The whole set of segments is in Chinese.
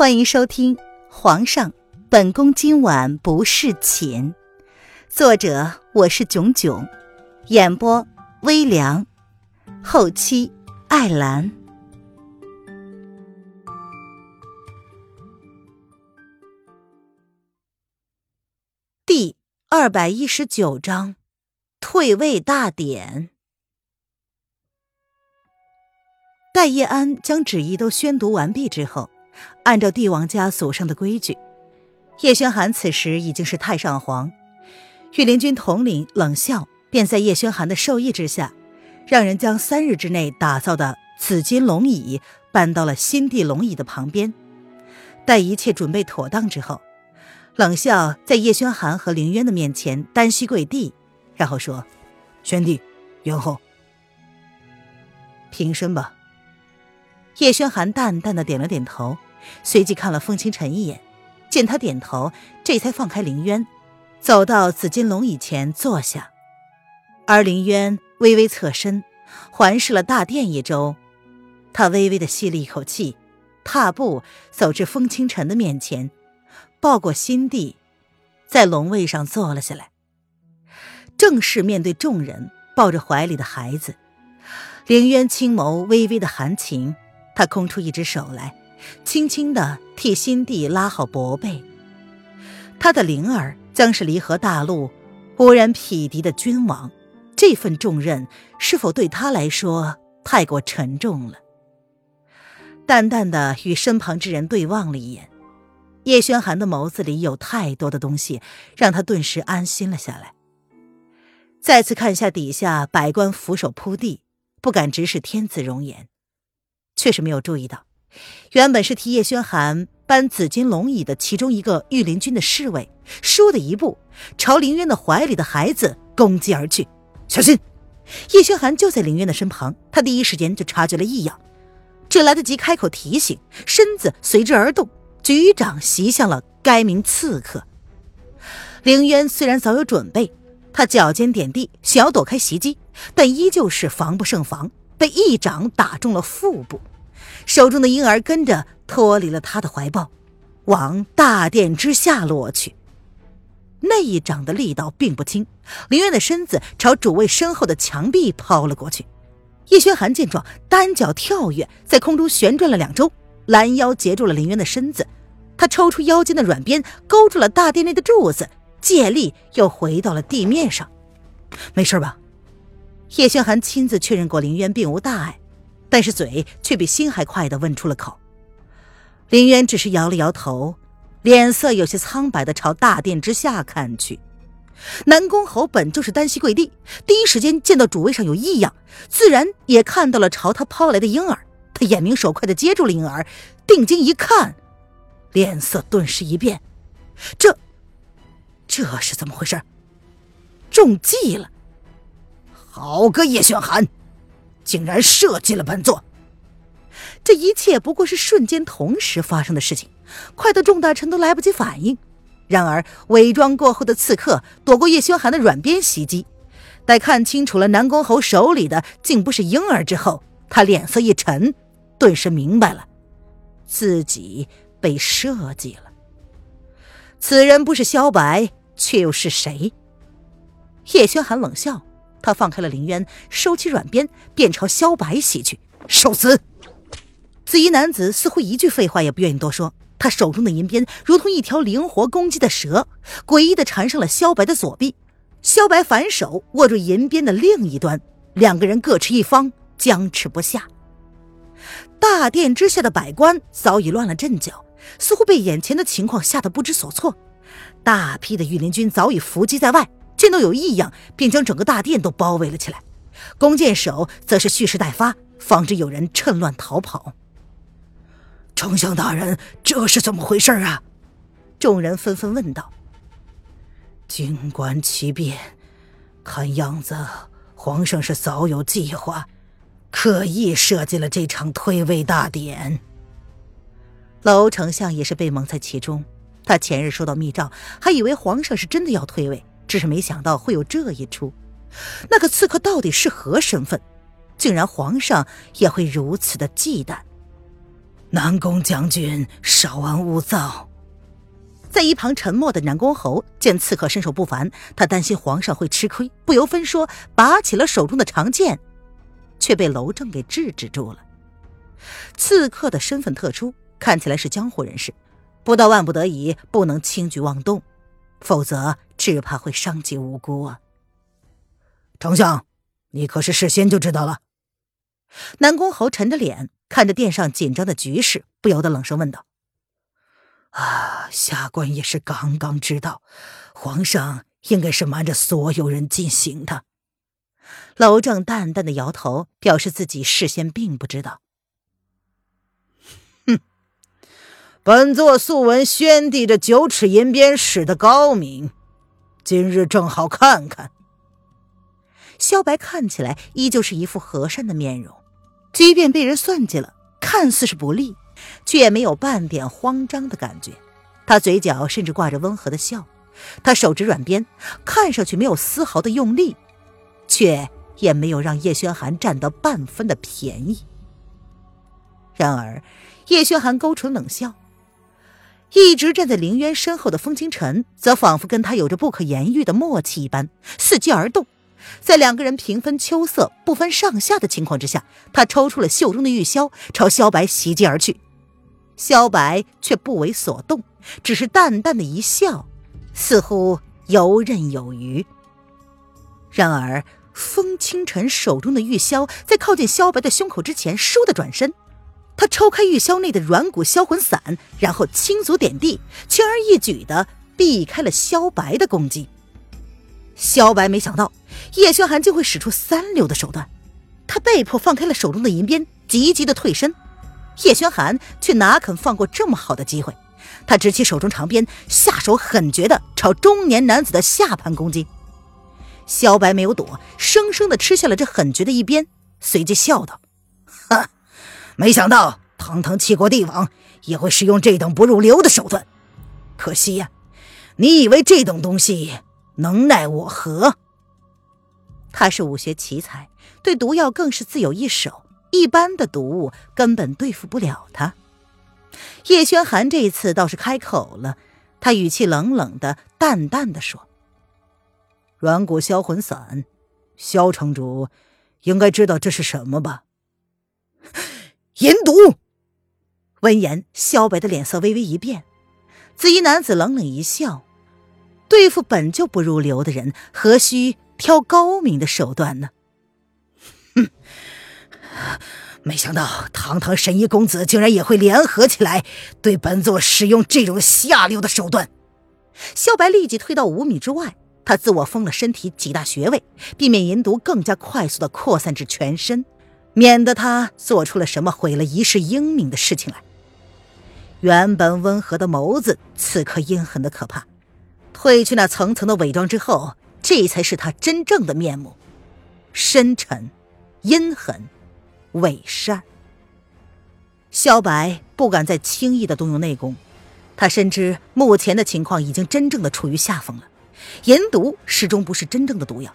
欢迎收听《皇上，本宫今晚不侍寝》，作者我是囧囧，演播微凉，后期艾兰。第二百一十九章，退位大典。戴叶安将旨意都宣读完毕之后。按照帝王家祖上的规矩，叶宣寒此时已经是太上皇，御林军统领冷笑便在叶宣寒的授意之下，让人将三日之内打造的紫金龙椅搬到了新帝龙椅的旁边。待一切准备妥当之后，冷笑在叶宣寒和凌渊的面前单膝跪地，然后说：“宣帝，元后，平身吧。”叶宣寒淡淡的点了点头。随即看了风清晨一眼，见他点头，这才放开林渊，走到紫金龙椅前坐下。而林渊微微侧身，环视了大殿一周，他微微的吸了一口气，踏步走至风清晨的面前，抱过新帝，在龙位上坐了下来，正式面对众人，抱着怀里的孩子。凌渊青眸微微的含情，他空出一只手来。轻轻地替新帝拉好薄被，他的灵儿将是离合大陆无人匹敌的君王，这份重任是否对他来说太过沉重了？淡淡的与身旁之人对望了一眼，叶轩寒的眸子里有太多的东西，让他顿时安心了下来。再次看下底下百官俯首扑地，不敢直视天子容颜，却是没有注意到。原本是替叶轩寒搬紫金龙椅的其中一个御林军的侍卫，倏的一步朝林渊的怀里的孩子攻击而去。小心！叶轩寒就在林渊的身旁，他第一时间就察觉了异样，只来得及开口提醒，身子随之而动，举掌袭向了该名刺客。林渊虽然早有准备，他脚尖点地，想要躲开袭击，但依旧是防不胜防，被一掌打中了腹部。手中的婴儿跟着脱离了他的怀抱，往大殿之下落去。那一掌的力道并不轻，林渊的身子朝主位身后的墙壁抛了过去。叶轩寒见状，单脚跳跃，在空中旋转了两周，拦腰截住了林渊的身子。他抽出腰间的软鞭，勾住了大殿内的柱子，借力又回到了地面上。没事吧？叶轩寒亲自确认过，林渊并无大碍。但是嘴却比心还快的问出了口，林渊只是摇了摇头，脸色有些苍白的朝大殿之下看去。南宫侯本就是单膝跪地，第一时间见到主位上有异样，自然也看到了朝他抛来的婴儿。他眼明手快的接住了婴儿，定睛一看，脸色顿时一变，这这是怎么回事？中计了！好个叶玄寒！竟然设计了本座！这一切不过是瞬间同时发生的事情，快得众大臣都来不及反应。然而伪装过后的刺客躲过叶轩寒的软鞭袭击，待看清楚了南宫侯手里的竟不是婴儿之后，他脸色一沉，顿时明白了，自己被设计了。此人不是萧白，却又是谁？叶轩寒冷笑。他放开了林渊，收起软鞭，便朝萧白袭去。受死！紫衣男子似乎一句废话也不愿意多说，他手中的银鞭如同一条灵活攻击的蛇，诡异的缠上了萧白的左臂。萧白反手握住银鞭的另一端，两个人各持一方，僵持不下。大殿之下的百官早已乱了阵脚，似乎被眼前的情况吓得不知所措。大批的御林军早已伏击在外。见到有异样，便将整个大殿都包围了起来。弓箭手则是蓄势待发，防止有人趁乱逃跑。丞相大人，这是怎么回事啊？众人纷纷问道。静观其变，看样子皇上是早有计划，刻意设计了这场退位大典。娄丞相也是被蒙在其中，他前日收到密诏，还以为皇上是真的要退位。只是没想到会有这一出，那个刺客到底是何身份？竟然皇上也会如此的忌惮。南宫将军稍安勿躁。在一旁沉默的南宫侯见刺客身手不凡，他担心皇上会吃亏，不由分说拔起了手中的长剑，却被娄正给制止住了。刺客的身份特殊，看起来是江湖人士，不到万不得已不能轻举妄动，否则只怕会伤及无辜啊！丞相，你可是事先就知道了？南宫侯沉着脸看着殿上紧张的局势，不由得冷声问道。啊，下官也是刚刚知道，皇上应该是瞒着所有人进行的。娄正淡淡的摇头，表示自己事先并不知道。哼，本座素闻宣帝这九尺银鞭使得高明，今日正好看看。萧白看起来依旧是一副和善的面容，即便被人算计了，看似是不利。却也没有半点慌张的感觉，他嘴角甚至挂着温和的笑。他手执软鞭，看上去没有丝毫的用力，却也没有让叶轩寒占得半分的便宜。然而，叶轩寒勾唇冷笑，一直站在凌渊身后的风清晨，则仿佛跟他有着不可言喻的默契一般，伺机而动。在两个人平分秋色、不分上下的情况之下，他抽出了袖中的玉箫，朝萧白袭击而去。萧白却不为所动，只是淡淡的一笑，似乎游刃有余。然而，风清晨手中的玉箫在靠近萧白的胸口之前，倏地转身，他抽开玉箫内的软骨销魂散，然后轻足点地，轻而易举地避开了萧白的攻击。萧白没想到叶轩寒竟会使出三流的手段，他被迫放开了手中的银鞭，急急地退身。叶轩寒却哪肯放过这么好的机会？他执起手中长鞭，下手狠绝的朝中年男子的下盘攻击。萧白没有躲，生生的吃下了这狠绝的一鞭，随即笑道：“哈，没想到堂堂七国帝王也会使用这等不入流的手段。可惜呀，你以为这等东西能奈我何？”他是武学奇才，对毒药更是自有一手。一般的毒物根本对付不了他。叶轩寒这一次倒是开口了，他语气冷冷的、淡淡的说：“软骨销魂散，萧城主应该知道这是什么吧？”银毒。闻言，萧白的脸色微微一变。紫衣男子冷冷一笑：“对付本就不入流的人，何须挑高明的手段呢？”哼。没想到堂堂神医公子竟然也会联合起来对本座使用这种下流的手段。萧白立即退到五米之外，他自我封了身体几大穴位，避免银毒更加快速的扩散至全身，免得他做出了什么毁了一世英名的事情来。原本温和的眸子，此刻阴狠的可怕。褪去那层层的伪装之后，这才是他真正的面目：深沉、阴狠。伪善，萧白不敢再轻易的动用内功，他深知目前的情况已经真正的处于下风了。银毒始终不是真正的毒药，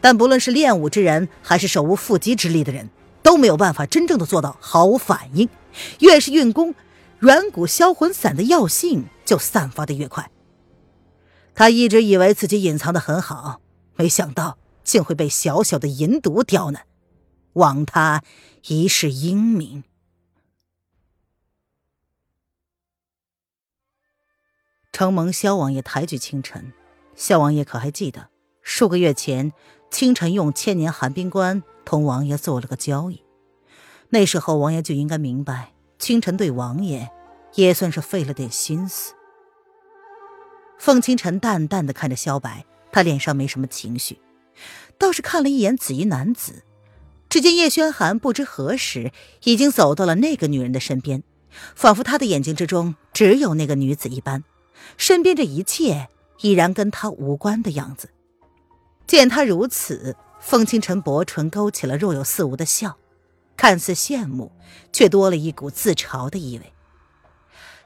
但不论是练武之人，还是手无缚鸡之力的人，都没有办法真正的做到毫无反应。越是运功，软骨销魂散的药性就散发的越快。他一直以为自己隐藏的很好，没想到竟会被小小的银毒刁难。枉他一世英名。承蒙萧王爷抬举清晨，萧王爷可还记得数个月前，清晨用千年寒冰棺同王爷做了个交易？那时候王爷就应该明白，清晨对王爷也算是费了点心思。凤清晨淡淡的看着萧白，他脸上没什么情绪，倒是看了一眼紫衣男子。只见叶轩寒不知何时已经走到了那个女人的身边，仿佛他的眼睛之中只有那个女子一般，身边这一切已然跟他无关的样子。见他如此，风清晨薄唇勾起了若有似无的笑，看似羡慕，却多了一股自嘲的意味。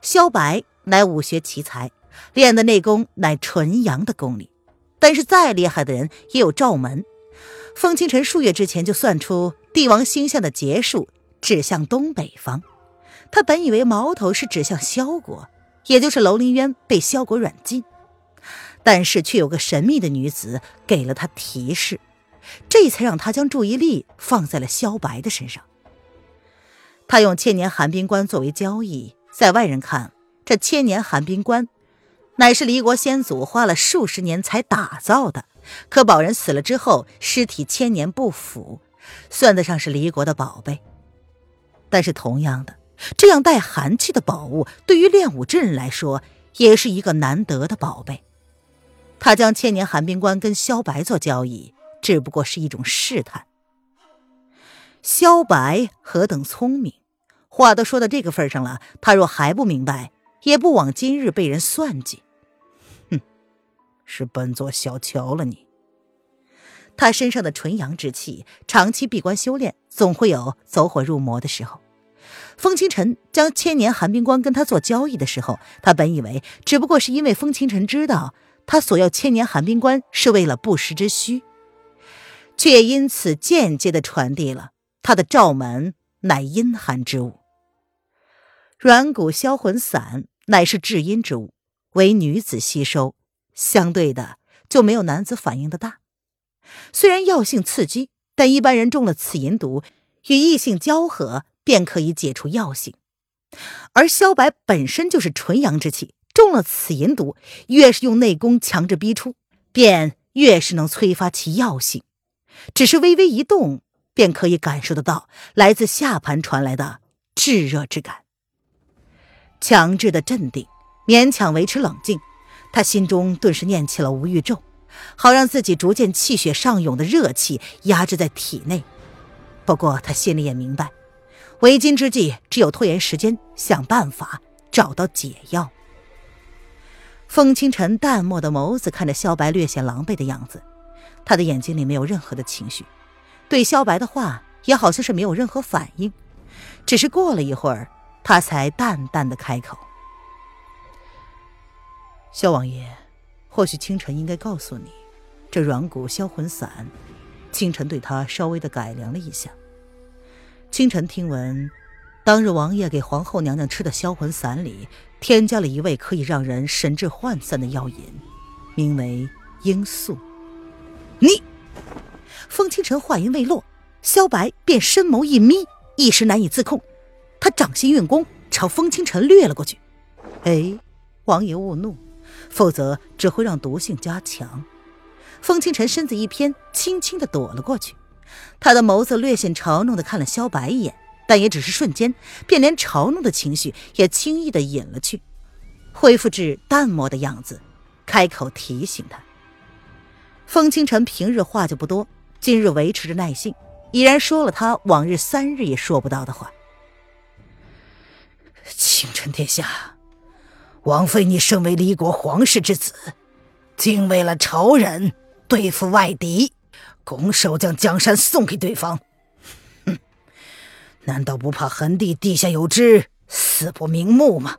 萧白乃武学奇才，练的内功乃纯阳的功力，但是再厉害的人也有罩门。风清晨数月之前就算出帝王星象的劫数指向东北方，他本以为矛头是指向萧国，也就是楼林渊被萧国软禁，但是却有个神秘的女子给了他提示，这才让他将注意力放在了萧白的身上。他用千年寒冰棺作为交易，在外人看，这千年寒冰棺乃是离国先祖花了数十年才打造的，可保人死了之后，尸体千年不腐，算得上是离国的宝贝。但是同样的，这样带寒气的宝物，对于练武之人来说，也是一个难得的宝贝。他将千年寒冰棺跟萧白做交易，只不过是一种试探。萧白何等聪明！话都说到这个份上了，他若还不明白，也不枉今日被人算计。哼，是本座小瞧了你。他身上的纯阳之气，长期闭关修炼，总会有走火入魔的时候。风清晨将千年寒冰关跟他做交易的时候，他本以为只不过是因为风清晨知道他索要千年寒冰关是为了不时之需，却因此间接的传递了他的罩门乃阴寒之物。软骨销魂散乃是至阴之物，为女子吸收，相对的就没有男子反应的大。虽然药性刺激，但一般人中了此银毒，与异性交合便可以解除药性。而萧白本身就是纯阳之气，中了此银毒，越是用内功强制逼出，便越是能催发其药性。只是微微一动，便可以感受得到来自下盘传来的炙热之感。强制的镇定，勉强维持冷静，他心中顿时念起了无欲咒，好让自己逐渐气血上涌的热气压制在体内。不过他心里也明白，为今之计只有拖延时间，想办法找到解药。风清晨淡漠的眸子看着萧白略显狼狈的样子，他的眼睛里没有任何的情绪，对萧白的话也好像是没有任何反应，只是过了一会儿。他才淡淡的开口：“萧王爷，或许清晨应该告诉你，这软骨销魂散，清晨对他稍微的改良了一下。清晨听闻，当日王爷给皇后娘娘吃的销魂散里，添加了一味可以让人神志涣散的药引，名为罂粟。你，风清晨话音未落，萧白便深眸一眯，一时难以自控。”他掌心运功，朝风清晨掠了过去。哎，王爷勿怒，否则只会让毒性加强。风清晨身子一偏，轻轻的躲了过去。他的眸子略显嘲弄的看了萧白一眼，但也只是瞬间，便连嘲弄的情绪也轻易的隐了去，恢复至淡漠的样子，开口提醒他。风清晨平日话就不多，今日维持着耐性，已然说了他往日三日也说不到的话。清晨殿下，王妃，你身为离国皇室之子，竟为了仇人对付外敌，拱手将江山送给对方，哼！难道不怕痕帝地下有知，死不瞑目吗？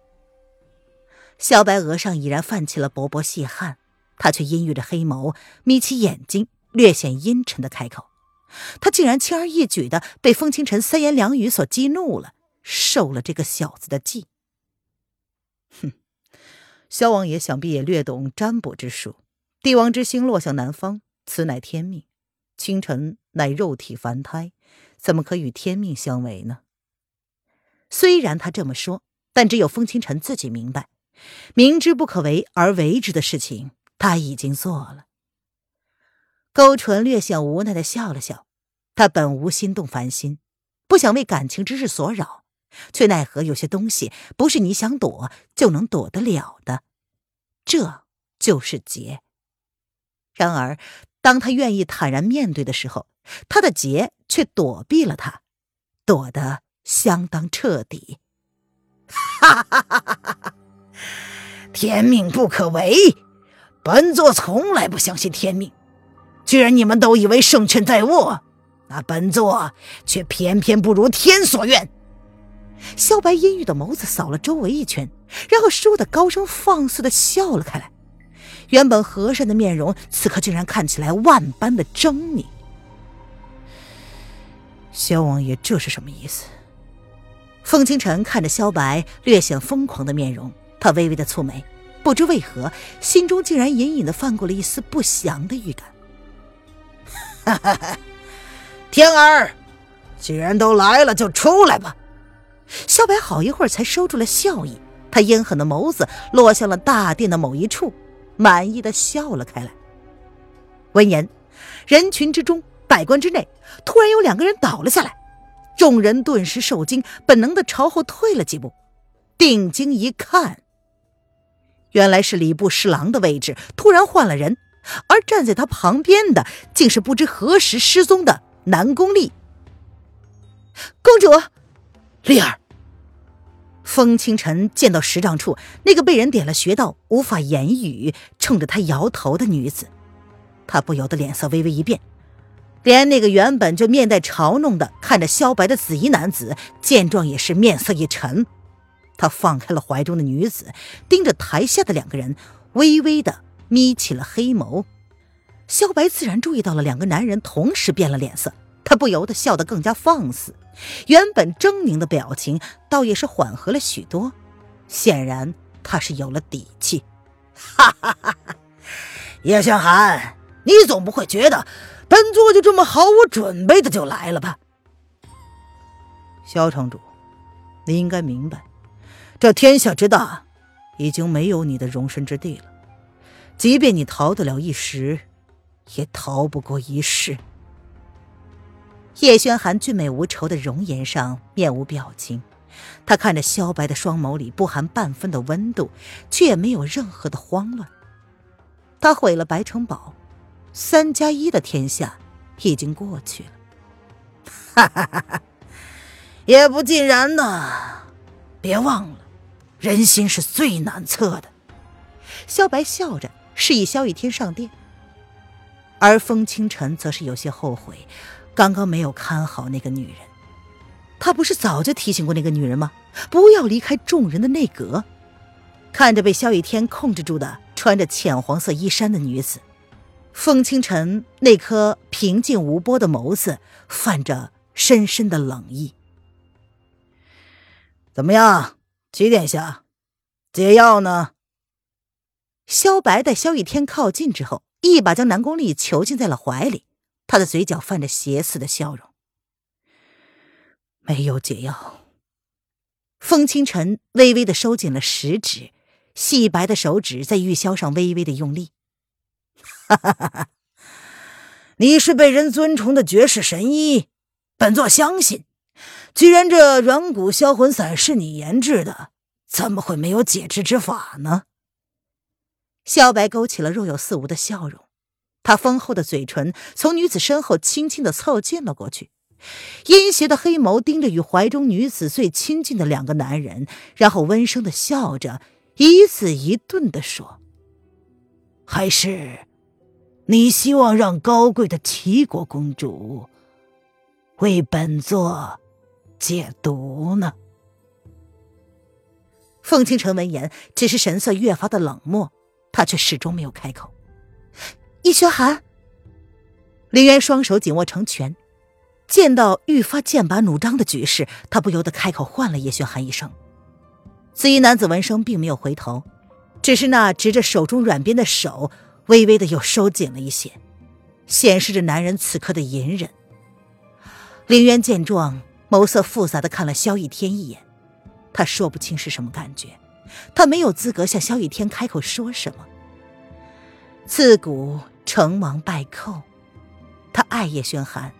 小白额上已然泛起了薄薄细汗，他却阴郁着黑眸，眯起眼睛，略显阴沉的开口：“他竟然轻而易举的被风清晨三言两语所激怒了。”受了这个小子的计，哼！萧王爷想必也略懂占卜之术。帝王之星落向南方，此乃天命。清晨乃肉体凡胎，怎么可与天命相违呢？虽然他这么说，但只有风清晨自己明白，明知不可为而为之的事情，他已经做了。勾唇略显无奈的笑了笑，他本无心动凡心，不想为感情之事所扰。却奈何有些东西不是你想躲就能躲得了的，这就是劫。然而，当他愿意坦然面对的时候，他的劫却躲避了他，躲得相当彻底。哈哈哈哈哈！天命不可违，本座从来不相信天命。既然你们都以为胜券在握，那本座却偏偏不如天所愿。萧白阴郁的眸子扫了周围一圈，然后倏地高声放肆的笑了开来。原本和善的面容，此刻竟然看起来万般的狰狞。萧王爷这是什么意思？风清晨看着萧白略显疯狂的面容，他微微的蹙眉，不知为何，心中竟然隐隐的泛过了一丝不祥的预感。哈哈哈！天儿，既然都来了，就出来吧。萧白好一会儿才收住了笑意，他阴狠的眸子落向了大殿的某一处，满意的笑了开来。闻言，人群之中，百官之内，突然有两个人倒了下来。众人顿时受惊，本能的朝后退了几步，定睛一看，原来是礼部侍郎的位置突然换了人，而站在他旁边的，竟是不知何时失踪的南宫丽。公主，丽儿。风清晨见到十丈处那个被人点了穴道、无法言语、冲着他摇头的女子，他不由得脸色微微一变。连那个原本就面带嘲弄的看着萧白的紫衣男子，见状也是面色一沉。他放开了怀中的女子，盯着台下的两个人，微微的眯起了黑眸。萧白自然注意到了两个男人同时变了脸色，他不由得笑得更加放肆，原本狰狞的表情倒也是缓和了许多。显然他是有了底气。哈哈哈哈！叶向寒，你总不会觉得？本座就这么毫无准备的就来了吧？萧城主，你应该明白，这天下之大，已经没有你的容身之地了。即便你逃得了一时，也逃不过一世。叶轩寒俊美无愁的容颜上面无表情，他看着萧白的双眸里不含半分的温度，却也没有任何的慌乱。他毁了白城堡。三加一的天下已经过去了，哈哈哈哈也不尽然呢。别忘了，人心是最难测的。萧白笑着示意萧雨天上殿，而风清晨则是有些后悔，刚刚没有看好那个女人。他不是早就提醒过那个女人吗？不要离开众人的内阁。看着被萧雨天控制住的穿着浅黄色衣衫的女子。风清晨那颗平静无波的眸子泛着深深的冷意。怎么样，齐殿下，解药呢？萧白待萧逸天靠近之后，一把将南宫丽囚禁在了怀里，他的嘴角泛着邪肆的笑容。没有解药。风清晨微微的收紧了食指，细白的手指在玉箫上微微的用力。你是被人尊崇的绝世神医，本座相信。既然这软骨销魂散是你研制的，怎么会没有解之之法呢？萧白勾起了若有似无的笑容，他丰厚的嘴唇从女子身后轻轻的凑近了过去，阴邪的黑眸盯着与怀中女子最亲近的两个男人，然后温声的笑着，一字一顿的说：“还是。”你希望让高贵的齐国公主为本座解毒呢？凤倾城闻言，只是神色越发的冷漠，他却始终没有开口。叶轩寒，林渊双手紧握成拳，见到愈发剑拔弩张的局势，他不由得开口唤了叶轩寒一声。紫衣男子闻声并没有回头，只是那执着手中软鞭的手。微微的又收紧了一些，显示着男人此刻的隐忍。林渊见状，眸色复杂的看了萧逸天一眼，他说不清是什么感觉，他没有资格向萧逸天开口说什么。自古成王败寇，他爱叶轩寒，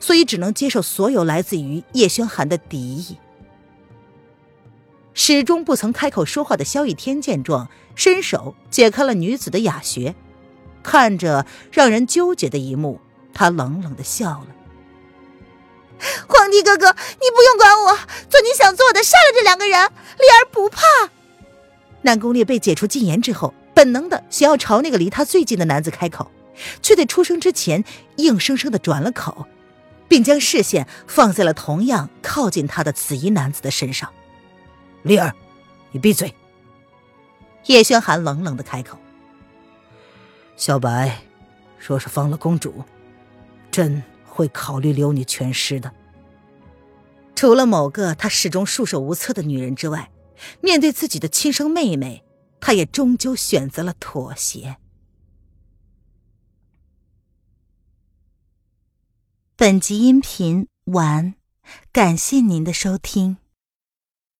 所以只能接受所有来自于叶轩寒的敌意。始终不曾开口说话的萧逸天见状，伸手解开了女子的哑穴。看着让人纠结的一幕，他冷冷的笑了。皇帝哥哥，你不用管我，做你想做的，杀了这两个人，丽儿不怕。南宫烈被解除禁言之后，本能的想要朝那个离他最近的男子开口，却在出声之前硬生生的转了口，并将视线放在了同样靠近他的紫衣男子的身上。丽儿，你闭嘴。叶轩寒冷冷的开口。小白，若是放了公主，朕会考虑留你全尸的。除了某个他始终束手无策的女人之外，面对自己的亲生妹妹，他也终究选择了妥协。本集音频完，感谢您的收听。